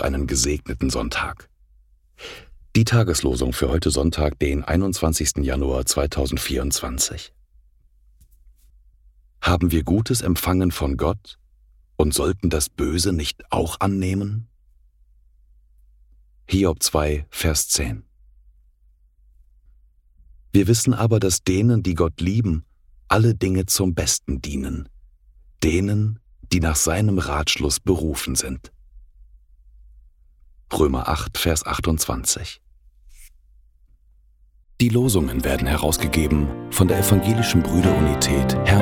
einen gesegneten Sonntag. Die Tageslosung für heute Sonntag, den 21. Januar 2024. Haben wir Gutes empfangen von Gott und sollten das Böse nicht auch annehmen? Hiob 2, Vers 10. Wir wissen aber, dass denen, die Gott lieben, alle Dinge zum Besten dienen, denen, die nach seinem Ratschluss berufen sind. Römer 8, Vers 28. Die Losungen werden herausgegeben von der Evangelischen Brüderunität Brüdergemeine.